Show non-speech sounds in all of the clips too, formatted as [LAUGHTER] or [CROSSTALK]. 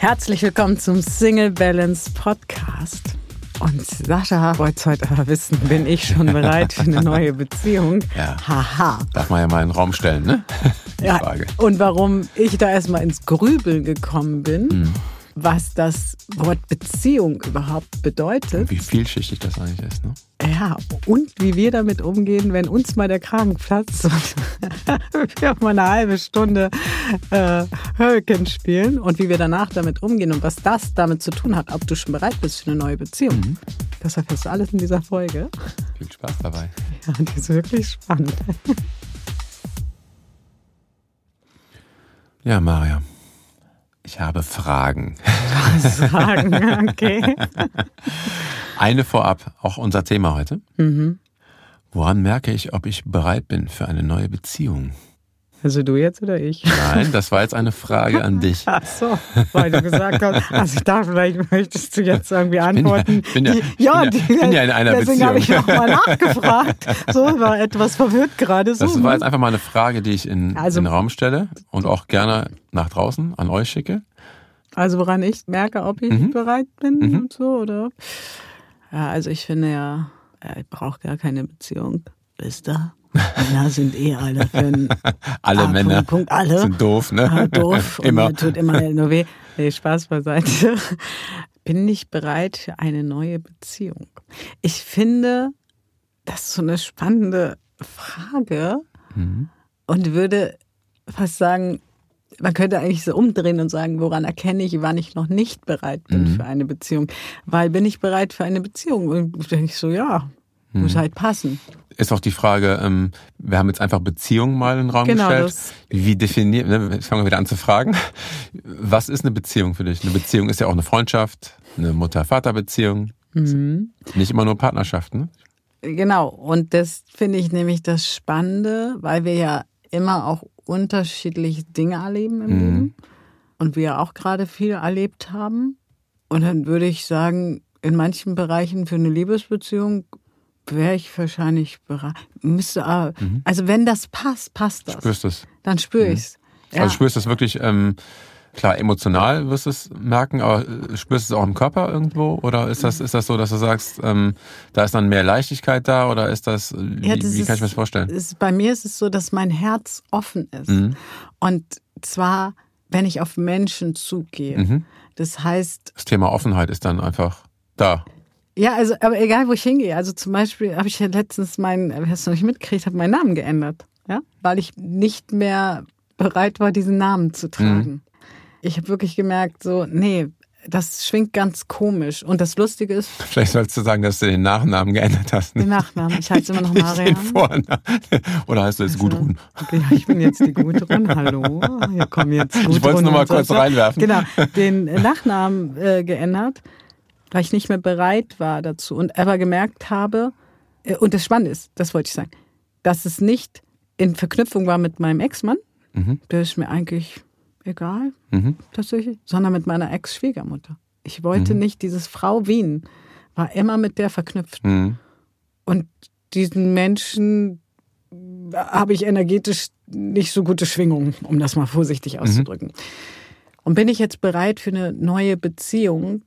Herzlich willkommen zum Single Balance Podcast. Und Sascha wollte heute aber wissen, bin ich schon bereit für eine [LAUGHS] neue Beziehung? Ja. Haha. Darf man ja mal in den Raum stellen, ne? [LAUGHS] Die Ja, Frage. und warum ich da erstmal ins Grübeln gekommen bin, Mhm. Was das Wort Beziehung überhaupt bedeutet. Wie vielschichtig das eigentlich ist, ne? Ja, und wie wir damit umgehen, wenn uns mal der Kragen platzt und [LAUGHS] wir mal eine halbe Stunde äh, Hurricane spielen und wie wir danach damit umgehen und was das damit zu tun hat, ob du schon bereit bist für eine neue Beziehung. Mhm. Das erfährst du alles in dieser Folge. Viel Spaß dabei. Ja, die ist wirklich spannend. Ja, Maria. Ich habe Fragen. Sagen, okay. [LAUGHS] Eine vorab, auch unser Thema heute. Mhm. Woran merke ich, ob ich bereit bin für eine neue Beziehung? Also du jetzt oder ich? Nein, das war jetzt eine Frage an [LAUGHS] dich. Ach so, weil du gesagt hast, also ich dachte, vielleicht möchtest du jetzt irgendwie bin ja- antworten. bin ja- die, ich bin ja- die, bin ja in einer deswegen habe ich Beziehung. nochmal nachgefragt. So, war etwas verwirrt gerade. So, Das war jetzt einfach mal eine Frage, die ich in, Also- in den Raum stelle und auch gerne nach draußen an euch schicke. Also woran ich merke, ob ich Mhm. bereit bin Mhm. und so, oder? Ja, also ich finde ja, ja, ich brauche gar keine Beziehung. Wisst ihr? Männer sind eh alle für einen [LAUGHS] Alle Ah, Männer Punkt, alle. sind doof, ne? Ah, doof [LAUGHS] und Immer. mir tut immer nur weh. Nee, Spaß beiseite. [LAUGHS] Bin nicht bereit für eine neue Beziehung. Ich finde, das ist so eine spannende Frage Mhm. und würde fast sagen, man könnte eigentlich so umdrehen und sagen, woran erkenne ich, wann ich noch nicht bereit bin Mhm. für eine Beziehung? Weil bin ich bereit für eine Beziehung? Und denke ich so, ja, Mhm. muss halt passen. Ist auch die Frage, ähm, wir haben jetzt einfach Beziehung mal in den Raum Genau, gestellt. das- Wie definiert, ne, jetzt fangen wir wieder an zu fragen. Was ist eine Beziehung für dich? Eine Beziehung ist ja auch eine Freundschaft, eine Mutter-Vater-Beziehung. Mhm. Nicht immer nur Partnerschaft, ne? Genau, und das finde ich nämlich das Spannende, weil wir ja immer auch unterschiedliche Dinge erleben im Mhm. Leben und wir auch gerade viel erlebt haben. Und dann würde ich sagen, in manchen Bereichen für eine Liebesbeziehung wäre ich wahrscheinlich bereit. Müsste, aber- also wenn das passt, passt das. Spürst es. Dann spüre ich's. Ja. Also spürst du es wirklich, ähm, klar, emotional wirst du es merken, aber äh, spürst du es auch im Körper irgendwo? Oder ist das, ist das so, dass du sagst, ähm, da ist dann mehr Leichtigkeit da oder ist das, äh, wie, Ja, das wie kann ich mir das vorstellen? ist, bei mir ist es so, dass mein Herz offen ist. Mhm. Und zwar, wenn ich auf Menschen zugehe. Mhm. Das heißt, Das Thema Offenheit ist dann einfach da. Ja, also, aber egal, wo ich hingehe. Also zum Beispiel habe ich ja letztens meinen, wer es noch nicht mitgekriegt, habe meinen Namen geändert. Ja, weil ich nicht mehr bereit war, diesen Namen zu tragen. Ich habe wirklich gemerkt, so, nee, das schwingt ganz komisch. Und das Lustige ist, [LAUGHS] Vielleicht sollst du sagen, dass du den Nachnamen geändert hast. den Nachnamen. Ich heiße immer noch [LAUGHS] Nicht den Marian. Vornamen. Oder heißt du jetzt Gudrun? Ja, ich bin jetzt die Gudrun. [LAUGHS] Hallo. Hier kommen jetzt Gudrun. Ich wollte es nur mal kurz Sascha. reinwerfen. Genau, den Nachnamen äh, geändert, weil ich nicht mehr bereit war dazu und aber gemerkt habe, äh, und das Spannende ist, das wollte ich sagen, dass es nicht in Verknüpfung war mit meinem Ex-Mann, Mhm. der ist mir eigentlich egal, Mhm. tatsächlich, sondern mit meiner Ex-Schwiegermutter. Ich wollte Mhm. nicht, dieses Frau Wien war immer mit der verknüpft. Mhm. Und diesen Menschen habe ich energetisch nicht so gute Schwingungen, um das mal vorsichtig Mhm. auszudrücken. Und bin ich jetzt bereit für eine neue Beziehung?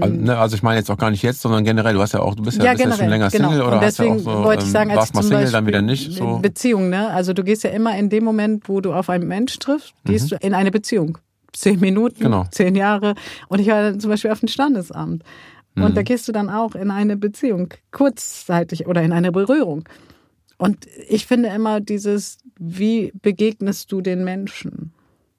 Also, ne, also ich meine jetzt auch gar nicht jetzt, sondern generell. Du hast ja auch, du bist ja, Ja, bist ja schon länger genau. Single oder und deswegen hast ja auch so, wollte ich ähm, sagen, als mal Single, dann wieder nicht. So. Beziehung, ne? Also du gehst ja immer in dem Moment, wo du auf einen Mensch triffst, gehst Mhm. du in eine Beziehung. Zehn Minuten, Genau. zehn Jahre. Und ich war dann zum Beispiel auf dem Standesamt. Und Mhm. da gehst du dann auch in eine Beziehung, kurzzeitig oder in eine Berührung. Und ich finde immer dieses, wie begegnest du den Menschen?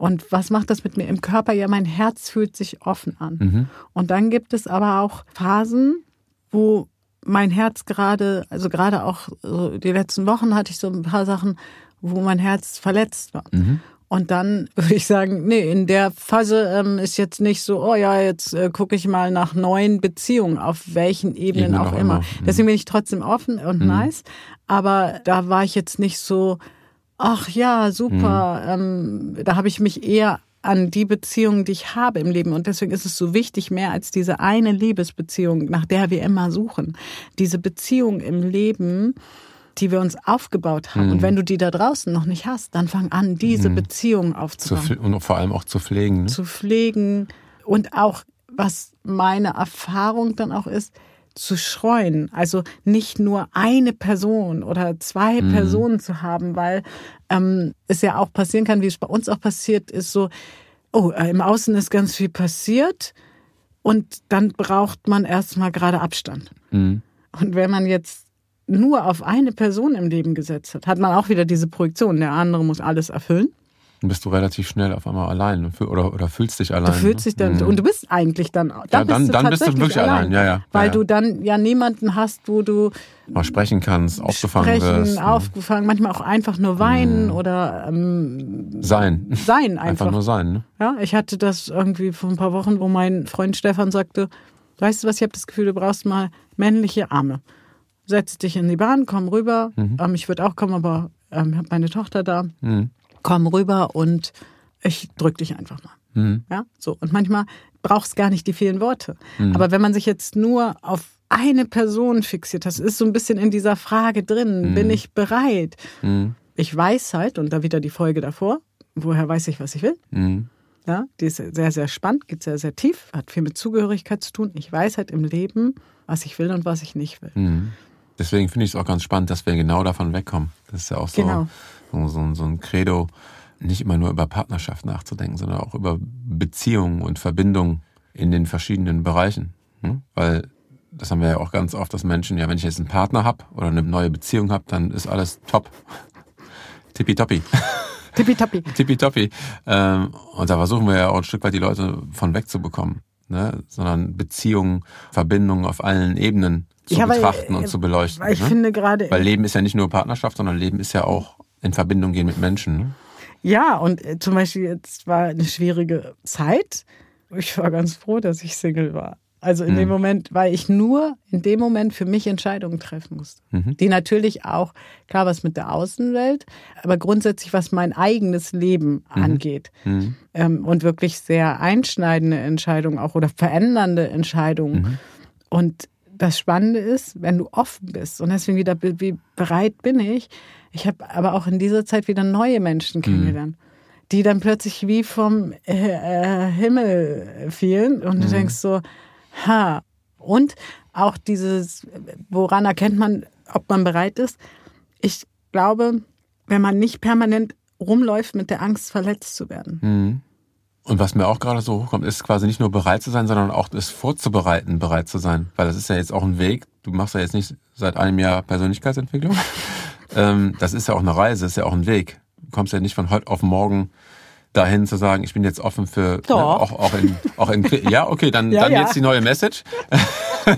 Und was macht das mit mir im Körper? Ja, mein Herz fühlt sich offen an. Mhm. Und dann gibt es aber auch Phasen, wo mein Herz gerade, also gerade auch so die letzten Wochen hatte ich so ein paar Sachen, wo mein Herz verletzt war. Mhm. Und dann [LAUGHS] würde ich sagen, nee, in der Phase ähm, ist jetzt nicht so, oh ja, jetzt äh, gucke ich mal nach neuen Beziehungen, auf welchen Ebenen Ebenen auch auch immer. immer. Mhm. Deswegen bin ich trotzdem offen und nice. Aber da war ich jetzt nicht so, ach ja, super. Ähm, da habe ich mich eher an die Beziehungen, die ich habe im Leben. Und deswegen ist es so wichtig, mehr als diese eine Liebesbeziehung, nach der wir immer suchen. Diese Beziehung im Leben, die wir uns aufgebaut haben. Und wenn du die da draußen noch nicht hast, dann fang an, diese Beziehungen Zu, aufzubauen und vor allem auch zu pflegen. Ne? zu pflegen und auch, was meine Erfahrung dann auch ist, zu streuen. Also nicht nur eine Person oder zwei Personen zu haben, weil ähm, es ja auch passieren kann, wie es bei uns auch passiert ist, so, oh, äh, im Außen ist ganz viel passiert und dann braucht man erstmal gerade Abstand. Mhm. Und wenn man jetzt nur auf eine Person im Leben gesetzt hat, hat man auch wieder diese Projektion, der andere muss alles erfüllen. Dann bist du relativ schnell auf einmal allein oder, oder fühlst dich allein. Du fühlst dich dann, Mhm. und du bist eigentlich dann, dann, dann- bist, du dann bist du wirklich allein, ja, ja. Weil Ja, ja. du dann ja niemanden hast, wo du mal sprechen kannst, aufgefangen sprechen, wirst. ne? aufgefangen, manchmal auch einfach nur weinen oder ähm, Sein. sein [LAUGHS] Einfach einfach. nur sein. Ne? Ja, ich hatte das irgendwie vor ein paar Wochen, wo mein Freund Stefan sagte, weißt du was, ich habe das Gefühl, du brauchst mal männliche Arme. Setz dich in die Bahn, komm rüber. Ähm, ich würde auch kommen, aber ähm, ich habe meine Tochter da. Mhm. Komm rüber und ich drück dich einfach mal. Mhm. Ja, so. Und manchmal braucht es gar nicht die vielen Worte. Aber wenn man sich jetzt nur auf eine Person fixiert, das ist so ein bisschen in dieser Frage drin, bin ich bereit? Mhm. Ich weiß halt, und da wieder die Folge davor, woher weiß ich, was ich will? Mhm. Ja, die ist sehr, sehr spannend, geht sehr, sehr tief, hat viel mit Zugehörigkeit zu tun. Ich weiß halt im Leben, was ich will und was ich nicht will. Mhm. Deswegen finde ich es auch ganz spannend, dass wir genau davon wegkommen. Das ist ja auch so, Genau. So, so, so ein Credo, nicht immer nur über Partnerschaft nachzudenken, sondern auch über Beziehungen und Verbindungen in den verschiedenen Bereichen. Hm? Weil das haben wir ja auch ganz oft, dass Menschen, ja, wenn ich jetzt einen Partner habe oder eine neue Beziehung habe, dann ist alles top. [LAUGHS] Tippitoppi. [LAUGHS] Tippitoppi. Tippitoppi. Ähm, und da versuchen wir ja auch ein Stück weit die Leute von wegzubekommen. Ne? Sondern Beziehungen, Verbindungen auf allen Ebenen zu Ja, weil, betrachten äh, und zu beleuchten. Weil ich ne? finde gerade, Weil Leben ist ja nicht nur Partnerschaft, sondern Leben ist ja auch in Verbindung gehen mit Menschen. Ne? ja, und äh, zum Beispiel jetzt war eine schwierige Zeit. Ich war ganz froh, dass ich Single war. Also in dem Moment, weil ich nur in dem Moment für mich Entscheidungen treffen musste. Die natürlich auch, klar, was mit der Außenwelt, aber grundsätzlich, was mein eigenes Leben angeht. Mhm. Ähm, und wirklich sehr einschneidende Entscheidungen auch oder verändernde Entscheidungen. Und das Spannende ist, wenn du offen bist und deswegen wieder, wie bereit bin ich. Ich habe aber auch in dieser Zeit wieder neue Menschen kennengelernt, die dann plötzlich wie vom äh, äh, Himmel fielen und du denkst so, ha. Und auch dieses, woran erkennt man, ob man bereit ist? Ich glaube, wenn man nicht permanent rumläuft mit der Angst, verletzt zu werden. Mhm. Und was mir auch gerade so hochkommt, ist quasi nicht nur bereit zu sein, sondern auch das vorzubereiten, bereit zu sein. Weil das ist ja jetzt auch ein Weg. Du machst ja jetzt nicht seit einem Jahr Persönlichkeitsentwicklung. Ähm, das ist ja auch eine Reise, ist ja auch ein Weg. Du kommst ja nicht von heute auf morgen dahin zu sagen, ich bin jetzt offen für Doch. Ne, auch, auch in auch in ja okay dann Ja, dann ja. jetzt die neue Message [LAUGHS]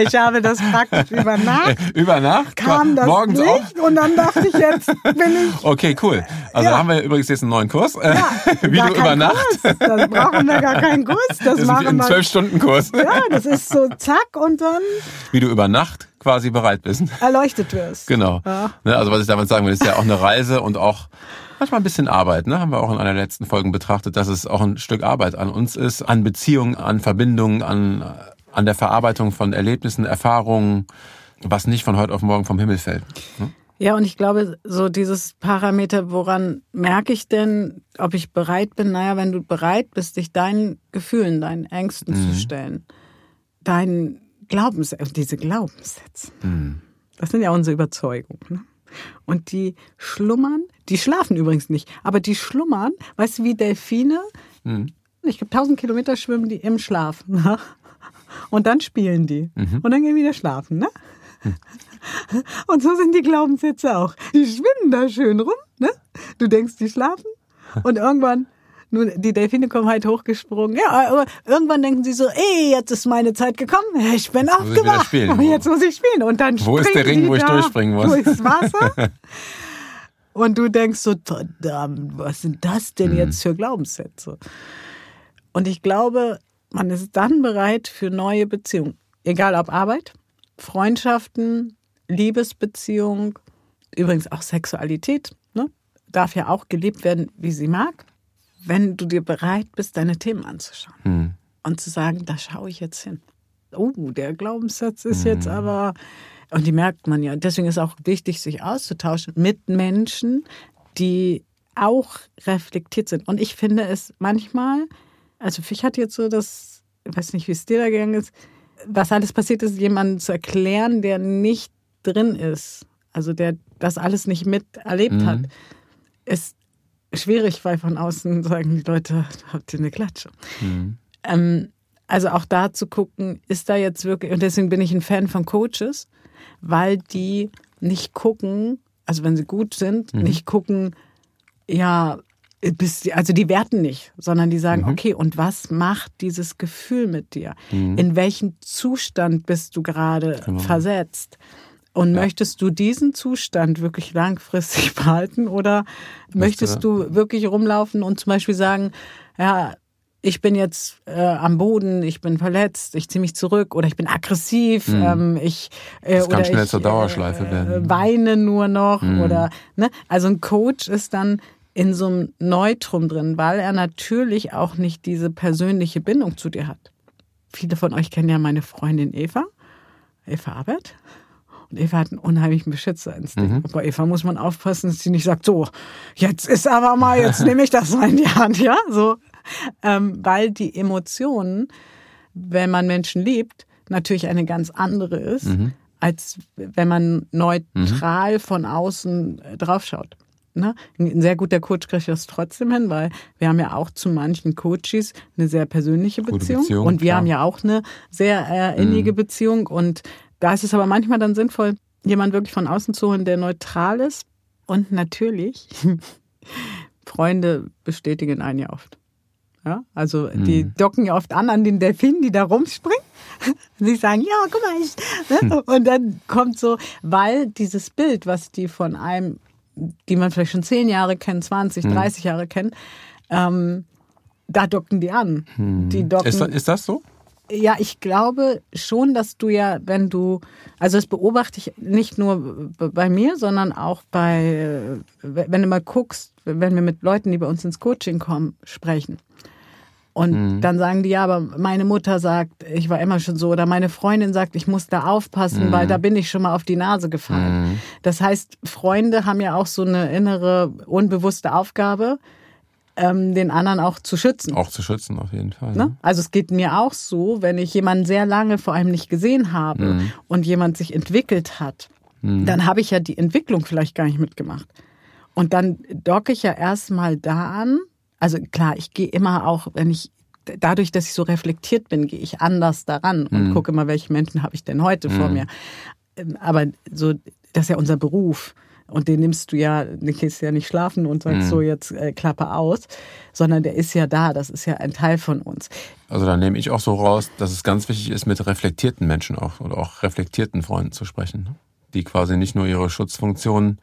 Ich habe das praktisch über Nacht, [LAUGHS] über Nacht kam das morgens auf Licht und dann dachte ich, jetzt bin ich [LAUGHS] okay cool also Ja. haben wir übrigens jetzt einen neuen Kurs äh, wie gar du über Nacht Kurs. Das brauchen wir gar keinen Kurs. Das, das ist machen ein wir. zwölf Stunden Kurs Ja, das ist so zack und dann wie du über Nacht quasi bereit bist [LAUGHS] erleuchtet wirst. Genau. Ja. Ne, also was ich damit sagen will, ist ja auch eine Reise und auch manchmal ein bisschen Arbeit. Ne? Haben wir auch in einer der letzten Folgen betrachtet, dass es auch ein Stück Arbeit an uns ist, an Beziehungen, an Verbindungen, an, an der Verarbeitung von Erlebnissen, Erfahrungen, was nicht von heute auf morgen vom Himmel fällt. Ne? Ja, und ich glaube, so dieses Parameter, woran merke ich denn, ob ich bereit bin? Naja, wenn du bereit bist, dich deinen Gefühlen, deinen Ängsten Mhm. zu stellen, deinen Glaubenssätzen, diese Glaubenssätze, Mhm. das sind ja unsere Überzeugungen. Ne? Und die schlummern, die schlafen übrigens nicht, aber die schlummern, weißt du, wie Delfine? Mhm. Ich glaube, 1000 Kilometer schwimmen die im Schlaf. Ne? Und dann spielen die. Mhm. Und dann gehen wieder schlafen. Ne? Und so sind die Glaubenssätze auch. Die schwimmen da schön rum. Ne? Du denkst, die schlafen. [LAUGHS] Und irgendwann, nun, die Delfine kommen halt hochgesprungen. Ja, aber irgendwann denken sie so, ey, jetzt ist meine Zeit gekommen. Ich bin muss ich wieder aufgewacht. spielen. Und [LAUGHS] jetzt muss ich spielen. Und dann Wo ist der Ring, wo ich durchspringen muss? Durchs Wasser. [LAUGHS] Und du denkst so, verdammt, was sind das denn Mhm. jetzt für Glaubenssätze? Und ich glaube, man ist dann bereit für neue Beziehungen. Egal ob Arbeit, Freundschaften, Liebesbeziehung, übrigens auch Sexualität, ne? darf ja auch gelebt werden, wie sie mag, wenn du dir bereit bist, deine Themen anzuschauen Hm. und zu sagen, da schaue ich jetzt hin. Oh, der Glaubenssatz ist jetzt aber Und die merkt man ja. Deswegen ist es auch wichtig, sich auszutauschen mit Menschen, die auch reflektiert sind. Und ich finde es manchmal, also ich hatte jetzt so das, ich weiß nicht, wie es dir da gegangen ist, was alles passiert ist, jemanden zu erklären, der nicht drin ist, also der das alles nicht miterlebt mhm. hat, ist schwierig, weil von außen sagen die Leute, habt ihr eine Klatsche. Mhm. Ähm, also auch da zu gucken, ist da jetzt wirklich, und deswegen bin ich ein Fan von Coaches, weil die nicht gucken, also wenn sie gut sind, mhm. nicht gucken, ja, bist, also die werten nicht, sondern die sagen, mhm. okay, und was macht dieses Gefühl mit dir? Mhm. In welchen Zustand bist du gerade genau. versetzt? Und ja. möchtest du diesen Zustand wirklich langfristig [LAUGHS] behalten oder möchtest du wirklich rumlaufen und zum Beispiel sagen, ja, ich bin jetzt äh, am Boden, ich bin verletzt, ich ziehe mich zurück oder ich bin aggressiv, mhm. ähm, ich äh, das kann schnell ich, zur Dauerschleife äh, werden. weine nur noch mhm. oder ne? Also ein Coach ist dann in so einem Neutrum drin, weil er natürlich auch nicht diese persönliche Bindung zu dir hat. Viele von euch kennen ja meine Freundin Eva, Eva Arbeit. Und Eva hat einen unheimlichen Beschützerinstinkt. Mhm. Bei Eva muss man aufpassen, dass sie nicht sagt, so, jetzt ist aber mal, jetzt nehme ich das mal in die Hand, ja, so. Ähm, weil die Emotionen, wenn man Menschen liebt, natürlich eine ganz andere ist, mhm. als wenn man neutral mhm. von außen äh, draufschaut. Ne? Ein sehr guter Coach kriegt das trotzdem hin, weil wir haben ja auch zu manchen Coaches eine sehr persönliche Beziehung, Beziehung und wir klar. haben ja auch eine sehr äh, innige mhm. Beziehung und da ist es aber manchmal dann sinnvoll, jemand wirklich von außen zu holen, der neutral ist und natürlich [LAUGHS] Freunde bestätigen einen ja oft. Ja, also die mhm. docken ja oft an an den Delfinen, die da rumspringen. [LAUGHS] Sie sagen, ja, guck mal, ich. Ne? Und dann kommt so, weil dieses Bild, was die von einem die man vielleicht schon zehn Jahre kennt, 20, 30 hm. Jahre kennt, ähm, da docken die an. Hm. Die docken, ist, ist das so? Ja, ich glaube schon, dass du ja, wenn du, also das beobachte ich nicht nur bei mir, sondern auch bei, wenn du mal guckst, wenn wir mit Leuten, die bei uns ins Coaching kommen, sprechen. Und mhm. dann sagen die, ja, aber meine Mutter sagt, ich war immer schon so, oder meine Freundin sagt, ich muss da aufpassen, mhm. weil da bin ich schon mal auf die Nase gefallen. Mhm. Das heißt, Freunde haben ja auch so eine innere, unbewusste Aufgabe, ähm, den anderen auch zu schützen. Auch zu schützen, auf jeden Fall. Ne? Also es geht mir auch so, wenn ich jemanden sehr lange vor allem nicht gesehen habe mhm. und jemand sich entwickelt hat, mhm. dann habe ich ja die Entwicklung vielleicht gar nicht mitgemacht. Und dann docke ich ja erstmal da an, also klar, ich gehe immer auch, wenn ich dadurch, dass ich so reflektiert bin, gehe ich anders daran und mhm. gucke immer, welche Menschen habe ich denn heute mhm. vor mir. Ähm, aber so, das ist ja unser Beruf. Und den nimmst du ja, den gehst ja nicht schlafen und sagst mhm. so jetzt äh, Klappe aus, sondern der ist ja da, das ist ja ein Teil von uns. Also da nehme ich auch so raus, dass es ganz wichtig ist, mit reflektierten Menschen auch oder auch reflektierten Freunden zu sprechen, ne? die quasi nicht nur ihre Schutzfunktion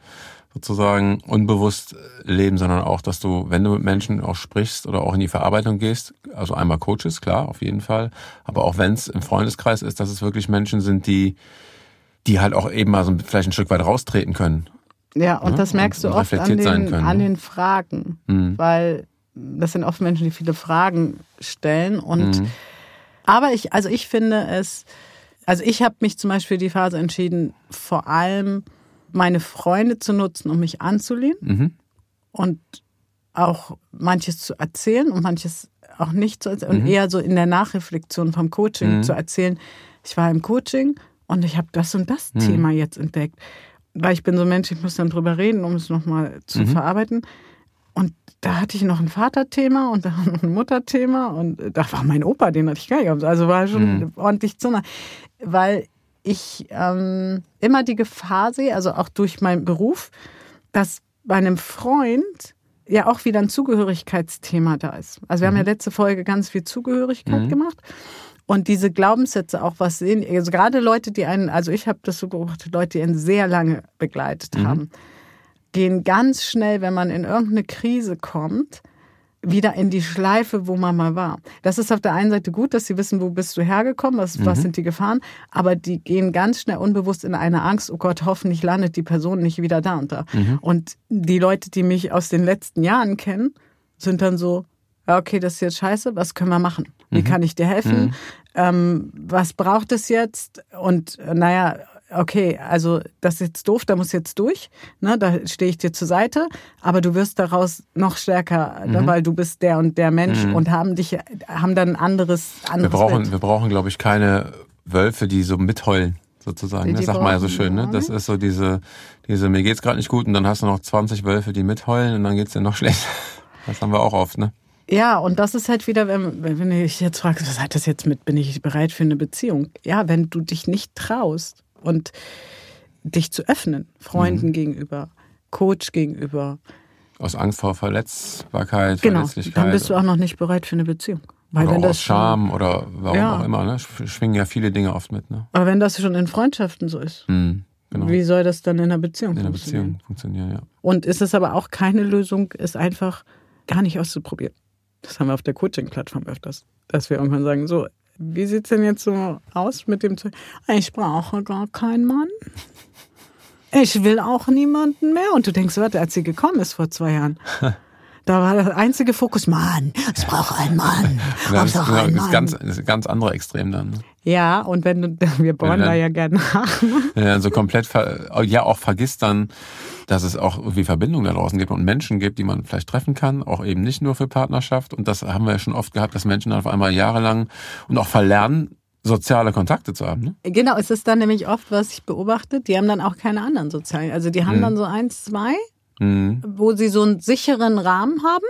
sozusagen unbewusst leben, sondern auch, dass du, wenn du mit Menschen auch sprichst oder auch in die Verarbeitung gehst, also einmal Coaches, klar, auf jeden Fall, aber auch wenn es im Freundeskreis ist, dass es wirklich Menschen sind, die, die halt auch eben mal so vielleicht ein Stück weit raustreten können. Ja, und ja? das merkst und, du oft an den, können, an den Fragen, mhm. weil das sind oft Menschen, die viele Fragen stellen und mhm. aber ich, also ich finde es, also ich habe mich zum Beispiel die Phase entschieden, vor allem meine Freunde zu nutzen, um mich anzulehnen mhm. und auch manches zu erzählen und manches auch nicht zu erzählen mhm. und eher so in der Nachreflexion vom Coaching mhm. zu erzählen. Ich war im Coaching und ich habe das und das mhm. Thema jetzt entdeckt. Weil ich bin so ein Mensch, ich muss dann drüber reden, um es nochmal zu mhm. verarbeiten. Und da hatte ich noch ein Vaterthema und da [LAUGHS] noch ein Mutterthema und da war mein Opa, den hatte ich gar nicht. Also war schon mhm. ordentlich nah. Weil ich ähm, immer die Gefahr sehe, also auch durch meinen Beruf, dass bei einem Freund ja auch wieder ein Zugehörigkeitsthema da ist. Also wir mhm. haben ja mhm. letzte Folge ganz viel Zugehörigkeit mhm. gemacht. Und diese Glaubenssätze auch was sehen, also gerade Leute, die einen, also ich habe das so beobachtet, Leute, die einen sehr lange begleitet mhm. haben, gehen ganz schnell, wenn man in irgendeine Krise kommt, wieder in die Schleife, wo man mal war. Das ist auf der einen Seite gut, dass sie wissen, wo bist du hergekommen, was, mhm. was sind die Gefahren, aber die gehen ganz schnell unbewusst in eine Angst, oh Gott, hoffentlich landet die Person nicht wieder da und da. Mhm. Und die Leute, die mich aus den letzten Jahren kennen, sind dann so, ja, okay, das ist jetzt scheiße, was können wir machen? Wie mhm. kann ich dir helfen? Mhm. Ähm, was braucht es jetzt? Und naja, okay, also das ist jetzt doof, da muss jetzt durch, ne, da stehe ich dir zur Seite, aber du wirst daraus noch stärker, ne, Mhm. weil du bist der und der Mensch und haben dich, haben dann ein anderes, Wir anderes brauchen, Bild. wir brauchen, glaube ich, keine Wölfe, die so mitheulen, sozusagen. Das sagt man ja so schön, ne? wir Das ist so diese, diese, mir geht's gerade nicht gut und dann hast du noch 20 Wölfe, die mitheulen und dann geht's dir noch schlechter. [LAUGHS] Das haben wir auch oft, ne? Ja, und das ist halt wieder, wenn, wenn ich jetzt frage, was hat das jetzt mit, bin ich bereit für eine Beziehung? Ja, wenn du dich nicht traust und dich zu öffnen, Freunden gegenüber, Coach gegenüber, Aus Angst vor Verletzbarkeit, genau, Verletzlichkeit. dann bist du auch noch nicht bereit für eine Beziehung. Weil oder aus Scham oder warum Ja. auch immer, ne? Sch- Schwingen ja viele Dinge oft mit, ne? aber wenn das schon in Freundschaften so ist, Hm, genau. wie soll das dann in einer Beziehung in einer funktionieren? Beziehung funktionieren, ja. Und ist es aber auch keine Lösung, es einfach gar nicht auszuprobieren. Das haben wir auf der Coaching-Plattform öfters. Dass wir irgendwann sagen, so, wie sieht's denn jetzt so aus mit dem Zeug? Ich brauche gar keinen Mann. Ich will auch niemanden mehr. Und du denkst, warte, als sie gekommen ist vor zwei Jahren, da war der einzige Fokus, Mann, es braucht einen Mann. Das ist, Hauptsache ein das Mann. ganz, das ganz andere Extrem dann. Ne? Ja, und wenn du, [LAUGHS] wir bohren da ja gerne nach. Wenn er dann so komplett, ver ja auch vergisst dann, dass es auch irgendwie Verbindungen da draußen gibt und Menschen gibt, die man vielleicht treffen kann, auch eben nicht nur für Partnerschaft. Und das haben wir ja schon oft gehabt, dass Menschen dann auf einmal jahrelang und auch verlernen, soziale Kontakte zu haben. Ne? Genau, es ist dann nämlich oft, was ich beobachte, die haben dann auch keine anderen sozialen. Also die haben dann so eins, zwei, Mhm. wo sie so einen sicheren Rahmen haben,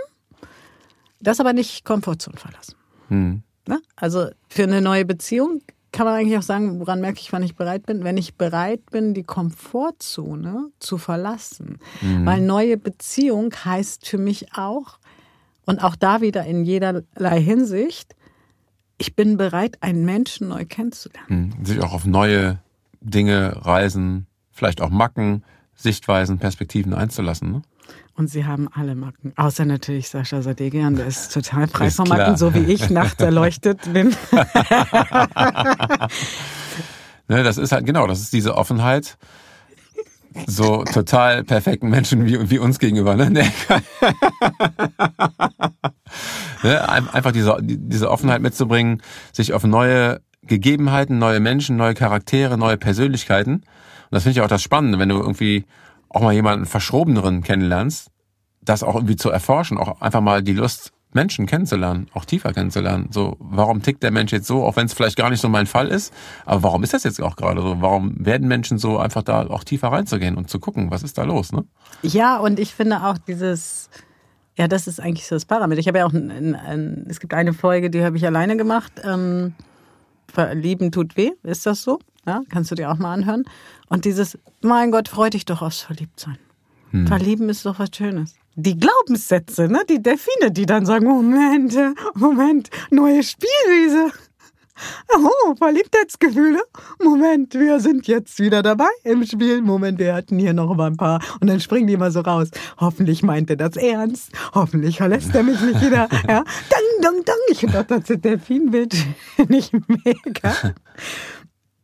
das aber nicht Komfortzone verlassen. Mhm. Ne? Also für eine neue Beziehung kann man eigentlich auch sagen, woran merke ich, wann ich bereit bin? Wenn ich bereit bin, die Komfortzone zu verlassen. Weil neue Beziehung heißt für mich auch, und auch da wieder in jederlei Hinsicht, ich bin bereit, einen Menschen neu kennenzulernen. Mhm. Sich auch auf neue Dinge, Reisen, vielleicht auch Macken, Sichtweisen, Perspektiven einzulassen. Ne? Und sie haben alle Macken. Außer natürlich Sascha Sadegian, der ist total frei von. Macken, so wie ich nachts erleuchtet bin. [LAUGHS] Ne, das ist halt, genau, das ist diese Offenheit. So total perfekten Menschen wie, wie uns gegenüber. Ne? [LAUGHS] Ne? ein- Einfach diese, diese Offenheit mitzubringen, sich auf neue Gegebenheiten, neue Menschen, neue Charaktere, neue Persönlichkeiten. Und das finde ich auch das Spannende, wenn du irgendwie auch mal jemanden Verschrobeneren kennenlernst, das auch irgendwie zu erforschen, auch einfach mal die Lust, Menschen kennenzulernen, auch tiefer kennenzulernen. So, warum tickt der Mensch jetzt so, auch wenn es vielleicht gar nicht so mein Fall ist, aber warum ist das jetzt auch gerade so? Warum werden Menschen so einfach da auch tiefer reinzugehen und zu gucken, was ist da los, ne? Ja, und ich finde auch dieses, ja, das ist eigentlich so das Parameter. Ich habe ja auch, ein, ein, ein, es gibt eine Folge, die habe ich alleine gemacht. Ähm, Verlieben tut weh, ist das so? Ja, kannst du dir auch mal anhören. Und dieses, mein Gott, freu dich doch aufs Verliebtsein. Verlieben ist doch was Schönes. Die Glaubenssätze, ne? die Delfine, die dann sagen, Moment, Moment, neue Spielwiese. Oh, Verliebtheitsgefühle. Moment, wir sind jetzt wieder dabei im Spiel. Moment, wir hatten hier noch mal ein paar. Und dann springen die immer so raus. Hoffentlich meint er das ernst. Hoffentlich verlässt er mich nicht wieder. [LAUGHS] Ja. Dang, dang, dang. Ich finde das Delfinbild [LAUGHS] nicht mega.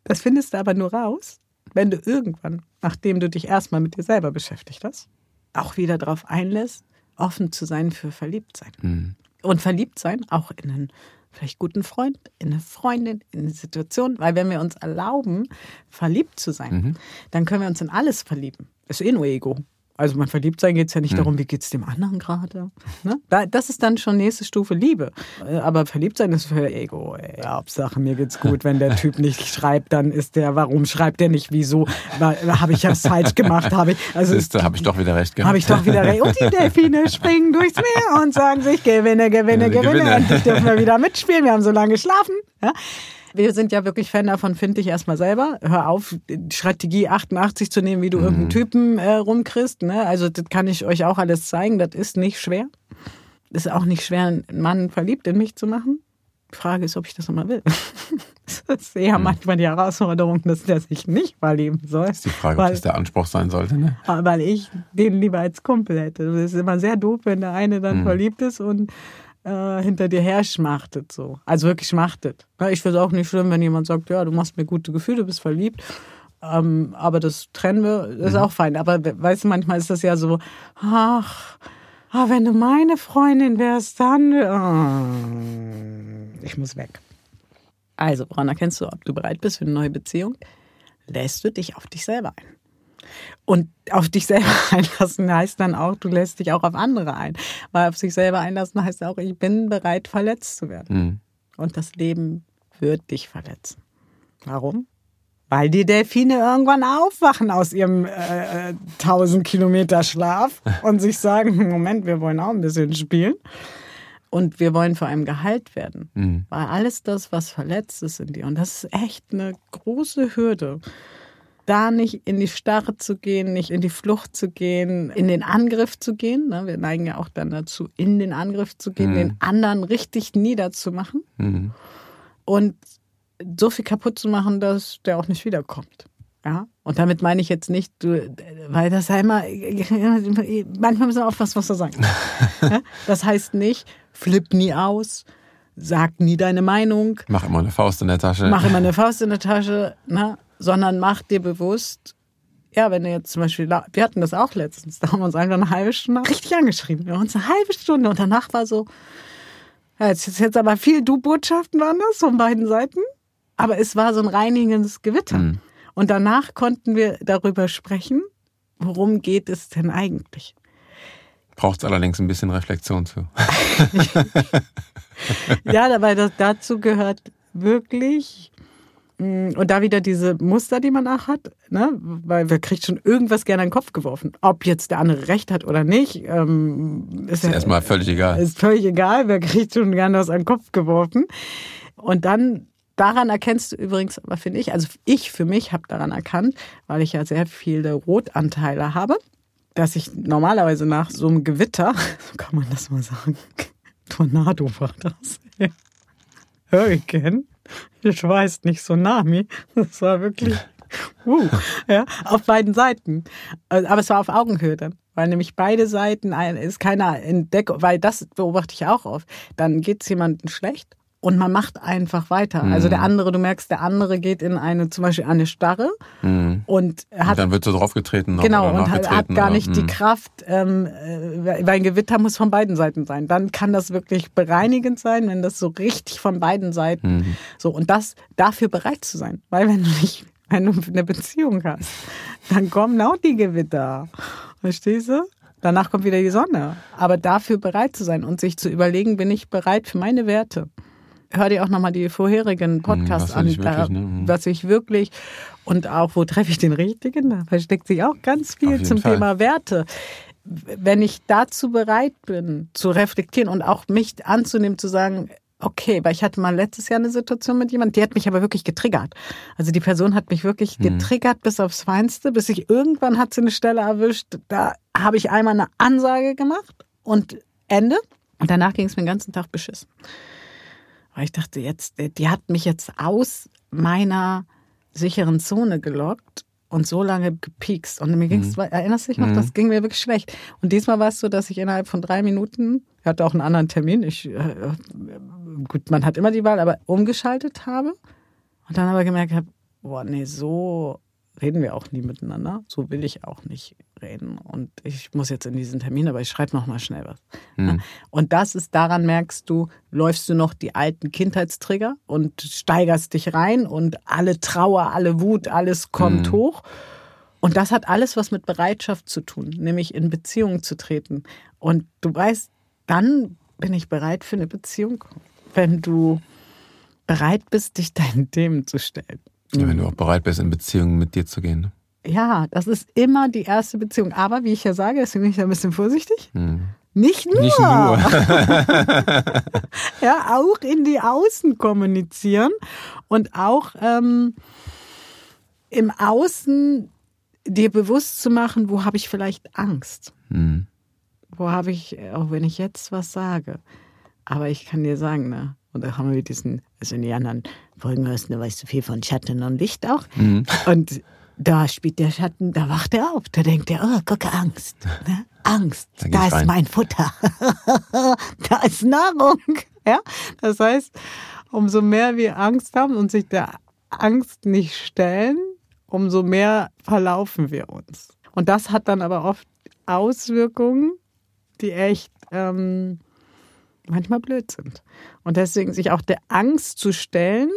Das findest du aber nur raus, wenn du irgendwann, nachdem du dich erstmal mit dir selber beschäftigt hast, auch wieder darauf einlässt, offen zu sein für Verliebtsein. Und verliebt sein auch in einen vielleicht guten Freund, in eine Freundin, in eine Situation. Weil wenn wir uns erlauben, verliebt zu sein, dann können wir uns in alles verlieben. Ist eh nur Ego. Also man verliebt sein geht es ja nicht darum, wie geht's dem anderen gerade. Ne? Da- Das ist dann schon nächste Stufe Liebe. Äh, Aber verliebt sein ist für Ego. Ey, Hauptsache mir geht's gut. Wenn der Typ nicht schreibt, dann ist der, warum schreibt der nicht, wieso? Habe ich ja falsch gemacht? Habe ich, also habe ich doch wieder recht gehabt. habe ich doch wieder recht. Und die Delfine [LAUGHS] springen durchs Meer und sagen sich, gewinne, gewinne, gewinne. gewinne. Endlich dürfen wir wieder mitspielen. Wir haben so lange geschlafen. Ja? Wir sind ja wirklich Fan davon, find dich erstmal selber. Hör auf, die Strategie 88 zu nehmen, wie du irgendeinen Typen äh, rumkriegst. Ne? Also das kann ich euch auch alles zeigen. Das ist nicht schwer. Ist auch nicht schwer, einen Mann verliebt in mich zu machen. Die Frage ist, ob ich das nochmal will. [LAUGHS] Das ist eher manchmal die Herausforderung, dass der sich nicht verlieben soll. ist die Frage, weil- ob das der Anspruch sein sollte. Ne? weil ich den lieber als Kumpel hätte. Das ist immer sehr doof, wenn der eine dann verliebt ist und äh, hinter dir her schmachtet so. Also wirklich schmachtet. Ich finde es auch nicht schlimm, wenn jemand sagt, ja, du machst mir gute Gefühle, du bist verliebt. Ähm, aber das trennen wir, ist auch fein. Aber we- weißt du, manchmal ist das ja so, ach, ah, wenn du meine Freundin wärst, dann. ah, ich muss weg. Also, woran erkennst du, ob du bereit bist für eine neue Beziehung? lässt du dich auf dich selber ein. Und auf dich selber [LAUGHS] einlassen heißt dann auch, du lässt dich auch auf andere ein. Weil auf sich selber einlassen heißt auch, ich bin bereit, verletzt zu werden. Mhm. Und das Leben wird dich verletzen. Warum? Weil die Delfine irgendwann aufwachen aus ihrem äh, äh 1000 Kilometer Schlaf [LAUGHS] und sich sagen, Moment, wir wollen auch ein bisschen spielen. Und wir wollen vor allem geheilt werden. Mhm. Weil alles das, was verletzt ist in dir, und das ist echt eine große Hürde, da nicht in die Starre zu gehen, nicht in die Flucht zu gehen, in den Angriff zu gehen. Ne? Wir neigen ja auch dann dazu, in den Angriff zu gehen, Mhm. den anderen richtig niederzumachen Mhm. und so viel kaputt zu machen, dass der auch nicht wiederkommt. Ja, und damit meine ich jetzt nicht, du, weil das ja immer, [LAUGHS] manchmal müssen wir aufpassen, was wir sagen. [LAUGHS] Das heißt nicht, flipp nie aus, sag nie deine Meinung, Mach immer eine Faust in der Tasche. mach immer eine [LAUGHS] Faust in der Tasche, ne? Sondern mach dir bewusst, ja, wenn du jetzt zum Beispiel, wir hatten das auch letztens, da haben wir uns einfach eine halbe Stunde richtig angeschrieben. Wir haben uns eine halbe Stunde und danach war so, ja, jetzt ist jetzt aber viel Du-Botschaften waren das von beiden Seiten, aber es war so ein reinigendes Gewitter. Mhm. Und danach konnten wir darüber sprechen, worum geht es denn eigentlich? Braucht es allerdings ein bisschen Reflexion zu. [LAUGHS] Ja, dabei das, dazu gehört wirklich und da wieder diese Muster, die man auch hat, ne? weil wer kriegt schon irgendwas gerne in den Kopf geworfen. Ob jetzt der andere recht hat oder nicht, ähm, ist, Ist erstmal völlig egal. ist völlig egal. Wer kriegt schon gerne was an den Kopf geworfen. Und dann daran erkennst du übrigens, aber finde ich, also ich für mich habe daran erkannt, weil ich ja sehr viele Rotanteile habe, dass ich normalerweise nach so einem Gewitter, so [LAUGHS] kann man das mal sagen, [LAUGHS] Tornado war das. Ja. [LAUGHS] Hurricane. [LAUGHS] Ich weiß nicht, Tsunami. [LAUGHS] Das war wirklich, uh, ja, auf beiden Seiten. Also, Aber es war auf Augenhöhe dann. Weil nämlich beide Seiten ist keiner in Deckung, weil das beobachte ich auch oft. Dann geht es jemandem schlecht und man macht einfach weiter. Also der andere, du merkst, der andere geht in eine, zum Beispiel eine Starre Mhm. und Und hat dann wird so draufgetreten Genau, und hat, hat gar oder- nicht die Mhm. Kraft, ähm, äh, weil ein Gewitter muss von beiden Seiten sein. Dann kann das wirklich bereinigend sein, wenn das so richtig von beiden Seiten Mhm. so und das dafür bereit zu sein. Weil wenn du nicht, wenn du eine Beziehung hast, dann kommen auch die Gewitter. Verstehst du? Danach kommt wieder die Sonne. Aber dafür bereit zu sein und sich zu überlegen, bin ich bereit für meine Werte? Hör dir auch nochmal die vorherigen Podcasts was will an, ich wirklich, ne? Mhm. was ich wirklich und auch, wo treffe ich den Richtigen? Da versteckt sich auch ganz viel zum Fall. Thema Werte. Wenn ich dazu bereit bin, zu reflektieren und auch mich anzunehmen, zu sagen, okay, weil ich hatte mal letztes Jahr eine Situation mit jemandem, die hat mich aber wirklich getriggert. Also die Person hat mich wirklich Mhm. getriggert bis aufs Feinste, bis ich irgendwann hat sie eine Stelle erwischt, da habe ich einmal eine Ansage gemacht und Ende. Und danach ging es mir den ganzen Tag beschissen. Weil ich dachte, jetzt, die hat mich jetzt aus meiner sicheren Zone gelockt und so lange gepiekst. Und mir ging's, erinnerst du dich noch, Mhm. das ging mir wirklich schlecht. Und diesmal war es so, dass ich innerhalb von drei Minuten, ich hatte auch einen anderen Termin, ich, äh, gut, man hat immer die Wahl, aber umgeschaltet habe und dann aber gemerkt habe, boah, nee, so reden wir auch nie miteinander. So will ich auch nicht reden. Und ich muss jetzt in diesen Termin, aber ich schreibe noch mal schnell was. Mhm. Und das ist, daran merkst du, läufst du noch die alten Kindheitstrigger und steigerst dich rein und alle Trauer, alle Wut, alles kommt Mhm. hoch. Und das hat alles was mit Bereitschaft zu tun, nämlich in Beziehungen zu treten. Und du weißt, dann bin ich bereit für eine Beziehung, wenn du bereit bist, dich deinen Themen zu stellen. Ja, wenn du auch bereit bist, in Beziehungen mit dir zu gehen. Ne? Ja, das ist immer die erste Beziehung. Aber wie ich ja sage, deswegen bin ich da ein bisschen vorsichtig. Mhm. Nicht nur. Nicht nur. [LAUGHS] ja, auch in die Außen kommunizieren und auch ähm, im Außen dir bewusst zu machen, wo habe ich vielleicht Angst? Mhm. Wo habe ich, auch wenn ich jetzt was sage, aber ich kann dir sagen, ne, und da haben wir diesen, also in die anderen Folgen hörst du, weißt du viel von Schatten und Licht auch. Mhm. Und da spielt der Schatten, da wacht er auf, da denkt er, oh, gucke, Angst. Ne? Angst, Da ist rein. mein Futter. [LAUGHS] da ist Nahrung. Ja? Das heißt, umso mehr wir Angst haben und sich der Angst nicht stellen, umso mehr verlaufen wir uns. Und das hat dann aber oft Auswirkungen, die echt ähm, manchmal blöd sind. Und deswegen sich auch der Angst zu stellen,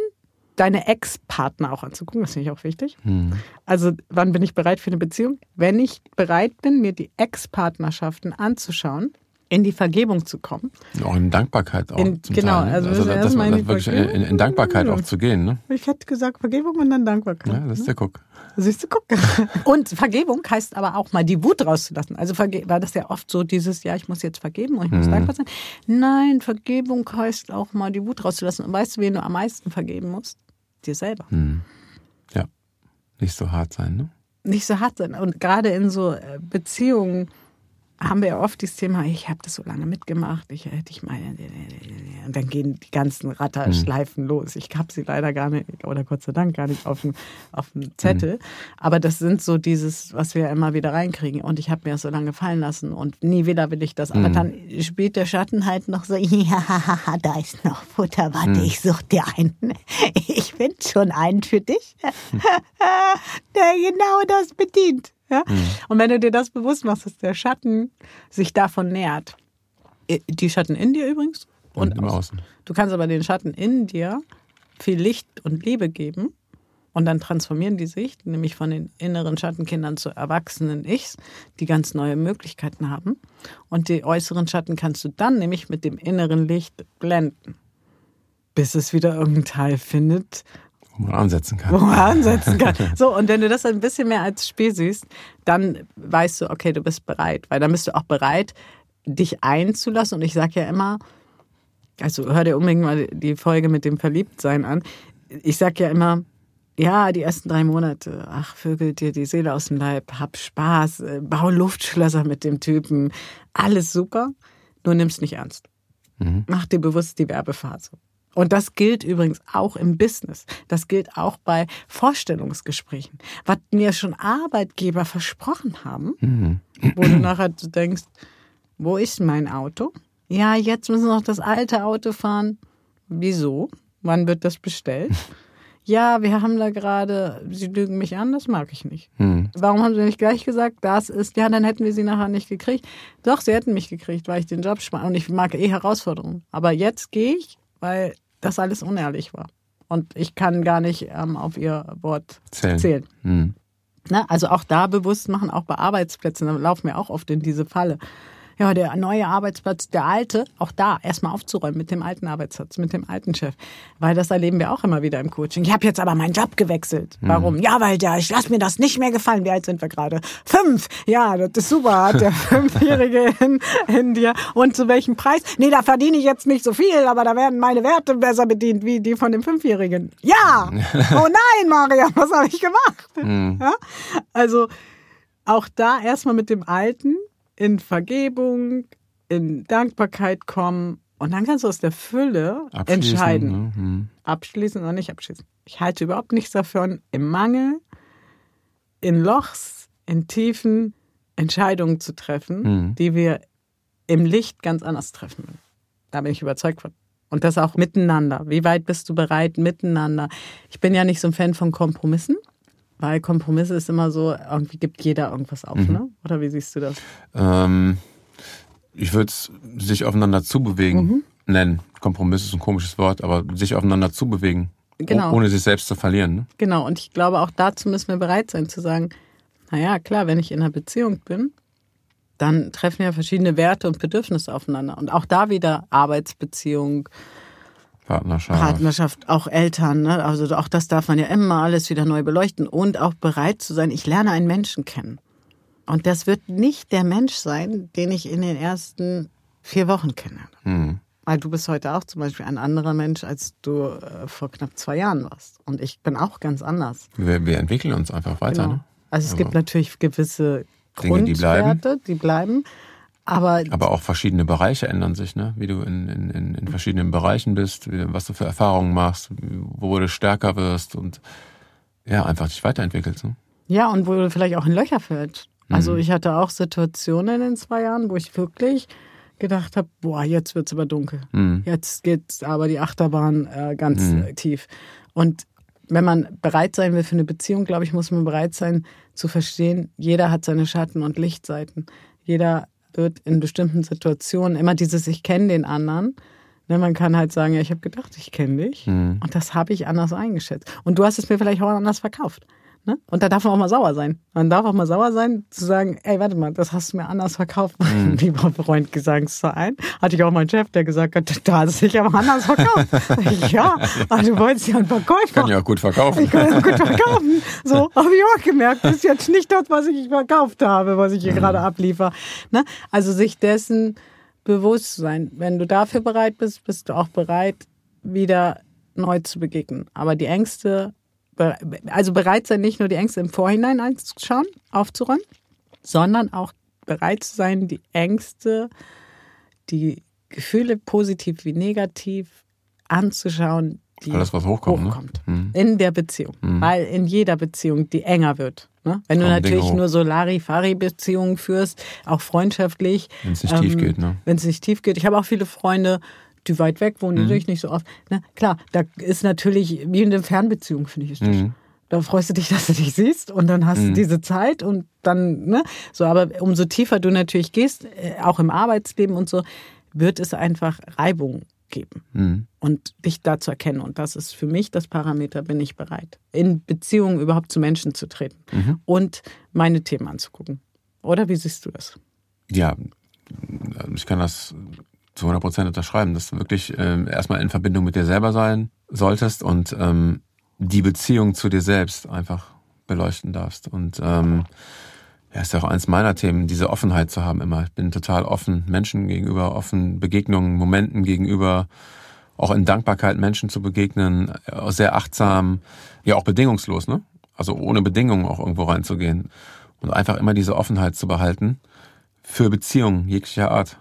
deine Ex-Partner auch anzugucken, das finde ich auch wichtig. Hm. Also, wann bin ich bereit für eine Beziehung? Wenn ich bereit bin, mir die Ex-Partnerschaften anzuschauen, in die Vergebung zu kommen. Auch in Dankbarkeit auch. In- genau, Teil, ne? also also das dass man in die wirklich in, in, Dankbarkeit auch zu gehen. Ne? Ich hätte gesagt Vergebung und dann Dankbarkeit. Ja, das ist der Guck. Siehst du, guck. [LAUGHS] Und Vergebung heißt aber auch mal die Wut rauszulassen. Also war das ja oft so dieses, ja, ich muss jetzt vergeben und ich muss Mhm. dankbar sein. Nein, Vergebung heißt auch mal die Wut rauszulassen. Und weißt du, wen du am meisten vergeben musst? Dir selber. Hm. Ja, nicht so hart sein. Ne? Nicht so hart sein. Und gerade in so äh, Beziehungen haben wir ja oft dieses Thema, ich habe das so lange mitgemacht, ich hätte ich mal und dann gehen die ganzen Ratterschleifen los. Ich habe sie leider gar nicht, oder Gott sei Dank gar nicht auf dem, auf dem Zettel. Aber das sind so dieses, was wir immer wieder reinkriegen. Und ich habe mir das so lange fallen lassen und nie wieder will ich das. Aber dann spielt der Schatten halt noch so, [LAUGHS] ja, da ist noch Futter, warte, ich such dir einen. Ich finde schon einen für dich, [LAUGHS] der genau das bedient. [LAUGHS] Ja? Und wenn du dir das bewusst machst, dass der Schatten sich davon nährt, äh, die Schatten in dir übrigens Und, und, im außen. Du kannst aber den Schatten in dir viel Licht und Liebe geben und dann transformieren die sich, nämlich von den inneren Schattenkindern zu erwachsenen Ichs, die ganz neue Möglichkeiten haben. Und die äußeren Schatten kannst du dann nämlich mit dem inneren Licht blenden, bis es wieder irgendeinen Teil findet, Wo man ansetzen kann. wo man ansetzen kann. [LAUGHS] So, und wenn du das ein bisschen mehr als Spiel siehst, dann weißt du, okay, du bist bereit. Weil dann bist du auch bereit, dich einzulassen. Und ich sage ja immer, also hör dir unbedingt mal die Folge mit dem Verliebtsein an. Ich sage ja immer, ja, die ersten drei Monate, ach, vögel dir die Seele aus dem Leib, hab Spaß, äh, bau Luftschlösser mit dem Typen, alles super, nur nimm's nicht ernst. Mach dir bewusst die Werbephase. Und das gilt übrigens auch im Business. Das gilt auch bei Vorstellungsgesprächen. Was mir schon Arbeitgeber versprochen haben, Mhm. wo du nachher denkst, wo ist mein Auto? Ja, jetzt müssen wir noch das alte Auto fahren. Wieso? Wann wird das bestellt? [LAUGHS] Ja, wir haben da gerade, Sie lügen mich an, das mag ich nicht. Hm. Warum haben Sie nicht gleich gesagt, das ist, ja, dann hätten wir Sie nachher nicht gekriegt. Doch, Sie hätten mich gekriegt, weil ich den Job spare und ich mag eh Herausforderungen. Aber jetzt gehe ich, weil das alles unehrlich war. Und ich kann gar nicht ähm, auf Ihr Wort Zählen. zählen. Hm. Ne? Also auch da bewusst machen, auch bei Arbeitsplätzen, da laufen wir auch oft in diese Falle. Ja, der neue Arbeitsplatz, der alte, auch da erstmal aufzuräumen mit dem alten Arbeitsplatz, mit dem alten Chef. Weil das erleben wir auch immer wieder im Coaching. Ich habe jetzt aber meinen Job gewechselt. Warum? Ja, weil der, ich lass mir das nicht mehr gefallen. Wie alt sind wir gerade? Fünf. Ja, das ist super, hat der [LAUGHS] Fünfjährige in, in dir. Und zu welchem Preis? Nee, da verdiene ich jetzt nicht so viel, aber da werden meine Werte besser bedient wie die von dem Fünfjährigen. Ja! [LAUGHS] Oh nein, Maria, was habe ich gemacht? Ja? Also auch da erstmal mit dem Alten in Vergebung, in Dankbarkeit kommen und dann kannst du aus der Fülle entscheiden. Ne? Hm. Abschließen oder nicht abschließen. Ich halte überhaupt nichts davon, im Mangel, in Lochs, in Tiefen Entscheidungen zu treffen, Mhm. die wir im Licht ganz anders treffen. Da bin ich überzeugt von. Und das auch miteinander. Wie weit bist du bereit, miteinander? Ich bin ja nicht so ein Fan von Kompromissen, weil Kompromisse ist immer so, irgendwie gibt jeder irgendwas auf, Mhm. ne? Oder wie siehst du das? Ähm, ich würde es sich aufeinander zubewegen Mhm. nennen. Kompromiss ist ein komisches Wort, aber sich aufeinander zubewegen. Genau. Oh- Ohne sich selbst zu verlieren. Ne? Genau, und ich glaube, auch dazu müssen wir bereit sein zu sagen, naja, klar, wenn ich in einer Beziehung bin, dann treffen ja verschiedene Werte und Bedürfnisse aufeinander. Und auch da wieder Arbeitsbeziehung, Partnerschaft. Partnerschaft, auch Eltern. Ne? Also auch das darf man ja immer alles wieder neu beleuchten und auch bereit zu sein, ich lerne einen Menschen kennen. Und das wird nicht der Mensch sein, den ich in den ersten vier Wochen kenne. Hm. Weil du bist heute auch zum Beispiel ein anderer Mensch, als du äh, vor knapp zwei Jahren warst. Und ich bin auch ganz anders. Wir, wir entwickeln uns einfach weiter. Genau. Ne? Also es Aber- gibt natürlich gewisse Dinge, die bleiben. Grundwerte, die bleiben. Aber Aber auch verschiedene Bereiche ändern sich, ne? Wie du in, in, in, verschiedenen Bereichen bist, was du für Erfahrungen machst, wo du stärker wirst und ja, einfach dich weiterentwickelst. Ne? ja, und wo du vielleicht auch in Löcher fällst. Also Mhm. ich hatte auch Situationen in den zwei Jahren, wo ich wirklich gedacht habe, boah, jetzt wird's aber dunkel. Mhm. Jetzt geht aber die Achterbahn äh, ganz Mhm. äh, tief. Und wenn man bereit sein will für eine Beziehung, glaube ich, muss man bereit sein zu verstehen, jeder hat seine Schatten- und Lichtseiten. Jeder wird in bestimmten Situationen immer dieses Ich kenne den anderen Ne, man kann halt sagen, ja, ich habe gedacht, ich kenne dich. Mhm. Und das habe ich anders eingeschätzt. Und du hast es mir vielleicht auch anders verkauft. Ne? Und da darf man auch mal sauer sein. Man darf auch mal sauer sein, zu sagen, ey, warte mal, das hast du mir anders verkauft, [LAUGHS] mein Mhm. lieber Freund Gesangsverein. Hatte ich auch meinen Chef, der gesagt hat, da hast du dich aber anders verkauft. [LAUGHS] ja, aber du wolltest ja einen Verkäufer. Kann ja auch gut verkaufen. Ich kann das gut verkaufen. [LAUGHS] So, habe ich auch gemerkt. Das ist jetzt nicht das, was ich verkauft habe, was ich hier Mhm. gerade abliefer. Ne? Also sich dessen bewusst sein. Wenn du dafür bereit bist, bist du auch bereit, wieder neu zu begegnen. Aber die Ängste, also bereit sein, nicht nur die Ängste im Vorhinein anzuschauen, aufzuräumen, sondern auch bereit zu sein, die Ängste, die Gefühle positiv wie negativ anzuschauen, die Alles, was hochkommt, ne? hochkommt. Mhm. In der Beziehung. Weil in jeder Beziehung, die enger wird. Ne? Wenn du Kommen Dinge natürlich nur so Larifari-Beziehungen führst, auch freundschaftlich. Wenn es nicht tief geht, ne? Wenn es nicht tief geht. Ich habe auch viele Freunde, die weit weg wohnen, die Mhm. sehe ich nicht so oft. Ne? Klar, da ist natürlich, wie in der Fernbeziehung, finde ich nicht. Mhm. Da freust du dich, [LAUGHS] dass du dich siehst und dann hast du diese Zeit und dann, ne? So, aber umso tiefer du natürlich gehst, äh, auch im Arbeitsleben und so, wird es einfach Reibung geben Mhm. und dich da zu erkennen. Und das ist für mich das Parameter, bin ich bereit, in Beziehungen überhaupt zu Menschen zu treten und meine Themen anzugucken. Oder wie siehst du das? Ja, ich kann das zu 100 Prozent unterschreiben, dass du wirklich ähm, erstmal in Verbindung mit dir selber sein solltest und ähm, die Beziehung zu dir selbst einfach beleuchten darfst. Und ähm, ja, ist ja auch eins meiner Themen, diese Offenheit zu haben immer. Ich bin total offen Menschen gegenüber, offen Begegnungen, Momenten gegenüber, auch in Dankbarkeit Menschen zu begegnen, äh, sehr achtsam, ja auch bedingungslos, ne? Also ohne Bedingungen auch irgendwo reinzugehen und einfach immer diese Offenheit zu behalten für Beziehungen jeglicher Art.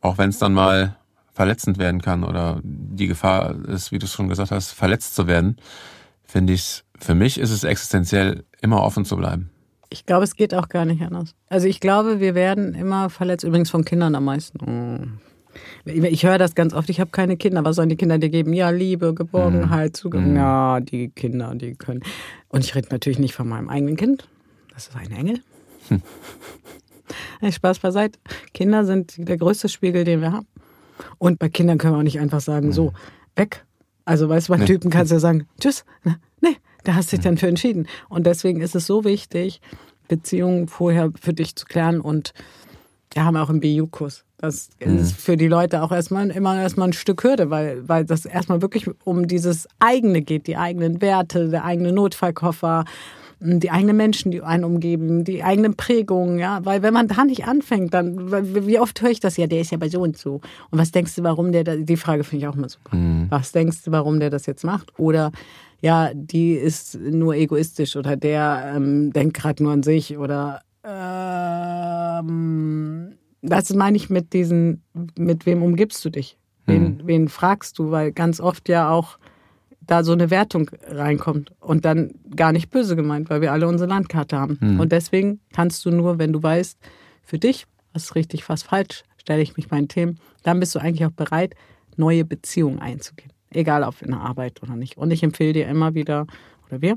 Auch wenn es dann mal verletzend werden kann oder die Gefahr ist, wie du es schon gesagt hast, verletzt zu werden, finde ich, für mich ist es existenziell, immer offen zu bleiben. Ich glaube, es geht auch gar nicht anders. Also ich glaube, wir werden immer verletzt, übrigens von Kindern am meisten. Ich ich höre das ganz oft, ich habe keine Kinder. Was sollen die Kinder dir geben? Ja, Liebe, Geborgenheit, Zugang. Ja, die Kinder, die können. Und ich rede natürlich nicht von meinem eigenen Kind. Das ist ein Engel. [LAUGHS] [LAUGHS] Spaß beiseite. Kinder sind der größte Spiegel, den wir haben. Und bei Kindern können wir auch nicht einfach sagen, so, weg. Also, weißt du, bei Typen kannst du ja sagen, tschüss. Na, Nee, da hast du dich dann für entschieden. Und deswegen ist es so wichtig, Beziehungen vorher für dich zu klären. Und wir haben auch einen BU-Kurs. Das ist für die Leute auch erstmal immer erstmal ein Stück Hürde, weil, weil das erstmal wirklich um dieses eigene geht, die eigenen Werte, der eigene Notfallkoffer, die eigenen Menschen, die einen umgeben, die eigenen Prägungen, ja, weil wenn man da nicht anfängt, dann, wie oft höre ich das ja, der ist ja bei so und so. Und was denkst du, warum der, da, die Frage finde ich auch immer super. Was denkst du, warum der das jetzt macht? Oder, ja, die ist nur egoistisch oder der ähm, denkt gerade nur an sich oder, ähm, das meine ich mit diesen, mit wem umgibst du dich? Wen, wen fragst du? Weil ganz oft ja auch da so eine Wertung reinkommt und dann gar nicht böse gemeint, weil wir alle unsere Landkarte haben. Und deswegen kannst du nur, wenn du weißt, für dich, was ist richtig, was falsch, stelle ich mich meinen Themen, dann bist du eigentlich auch bereit, neue Beziehungen einzugehen. Egal ob in der Arbeit oder nicht. Und ich empfehle dir immer wieder, oder wir,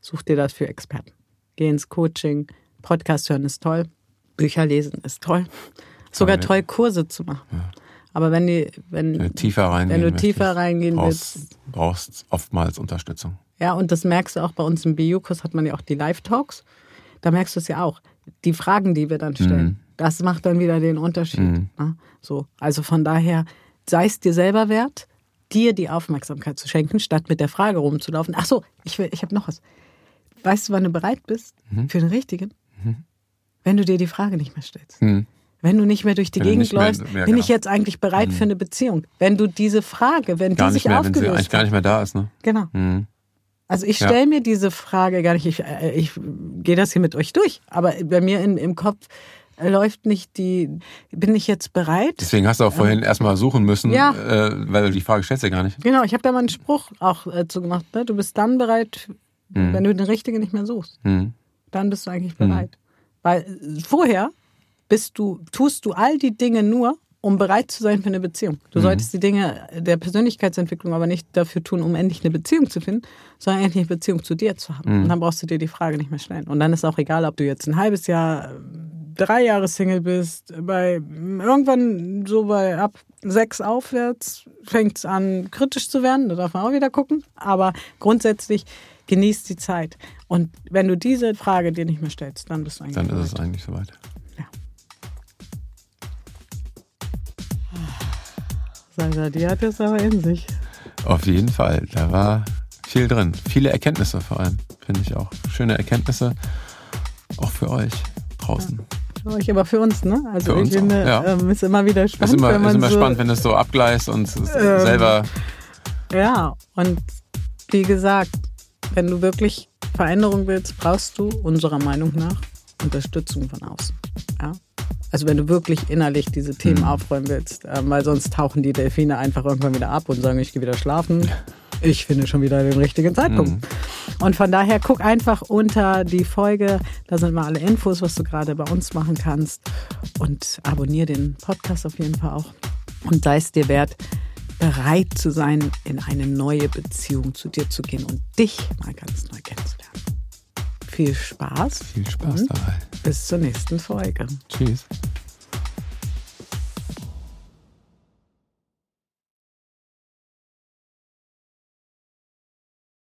such dir das für Experten. Geh ins Coaching, Podcast hören ist toll, Bücher lesen ist toll. Sogar Ja. toll, Kurse zu machen. Aber wenn die, wenn, Wenn du tiefer reingehen wenn du tiefer reingehen willst, brauchst, brauchst oftmals Unterstützung. ja, und das merkst du auch bei uns im BU-Kurs, hat man ja auch die Live-Talks. Da merkst du es ja auch. Die Fragen, die wir dann stellen, das macht dann wieder den Unterschied. Ne? So, also von daher, sei es dir selber wert, dir die Aufmerksamkeit zu schenken, statt mit der Frage rumzulaufen. Ach so, ich, will- ich habe noch was. Weißt du, wann du bereit bist für den Richtigen? Wenn du dir die Frage nicht mehr stellst. Wenn du nicht mehr durch die Wenn du Gegend nicht mehr- läufst, ja, bin genau. ich jetzt eigentlich bereit für eine Beziehung? Wenn du diese Frage, wenn Gar die sich mehr, wenn sie aufgelöst eigentlich gar nicht mehr da ist, ne? genau. Hm. Also ich Ja. stelle mir diese Frage gar nicht, ich, äh, ich gehe das hier mit euch durch, aber bei mir in, im Kopf äh, läuft nicht die, bin ich jetzt bereit? Deswegen hast du auch vorhin erstmal suchen müssen, Ja. äh, weil du die Frage stellst ja gar nicht. Genau, ich habe da mal einen Spruch auch äh, zu gemacht, ne? du bist dann bereit, Mhm. wenn du den Richtigen nicht mehr suchst, Hm. dann bist du eigentlich bereit. Weil äh, vorher bist du, tust du all die Dinge nur, um bereit zu sein für eine Beziehung. Du solltest die Dinge der Persönlichkeitsentwicklung aber nicht dafür tun, um endlich eine Beziehung zu finden, sondern endlich eine Beziehung zu dir zu haben. Und dann brauchst du dir die Frage nicht mehr stellen. Und dann ist auch egal, ob du jetzt ein halbes Jahr, drei Jahre Single bist, bei irgendwann so bei ab sechs aufwärts fängt es an, kritisch zu werden. Da darf man auch wieder gucken. Aber grundsätzlich genießt die Zeit. Und wenn du diese Frage dir nicht mehr stellst, dann bist du eigentlich Dann ist es eigentlich soweit. Ja. Sasa, die hat es aber in sich. Auf jeden Fall. Da war viel drin. Viele Erkenntnisse vor allem, finde ich auch. Schöne Erkenntnisse. Auch für euch draußen. Für euch, aber für uns, ne? Also Für ich finde, auch, ja. ähm, ist immer wieder spannend, ist immer, wenn man ist immer so, spannend, wenn es so abgleist und es Ähm, selber. Ja, und wie gesagt, wenn du wirklich Veränderung willst, brauchst du unserer Meinung nach Unterstützung von außen. Also wenn du wirklich innerlich diese Themen Mhm. aufräumen willst, ähm, weil sonst tauchen die Delfine einfach irgendwann wieder ab und sagen, ich gehe wieder schlafen. Ich finde schon wieder den richtigen Zeitpunkt. Mhm. Und von daher guck einfach unter die Folge, da sind mal alle Infos, was du gerade bei uns machen kannst. Und abonniere den Podcast auf jeden Fall auch. Und sei es dir wert, bereit zu sein, in eine neue Beziehung zu dir zu gehen und dich mal ganz neu kennenzulernen. Viel Spaß Viel Spaß dabei. bis zur nächsten Folge. Tschüss.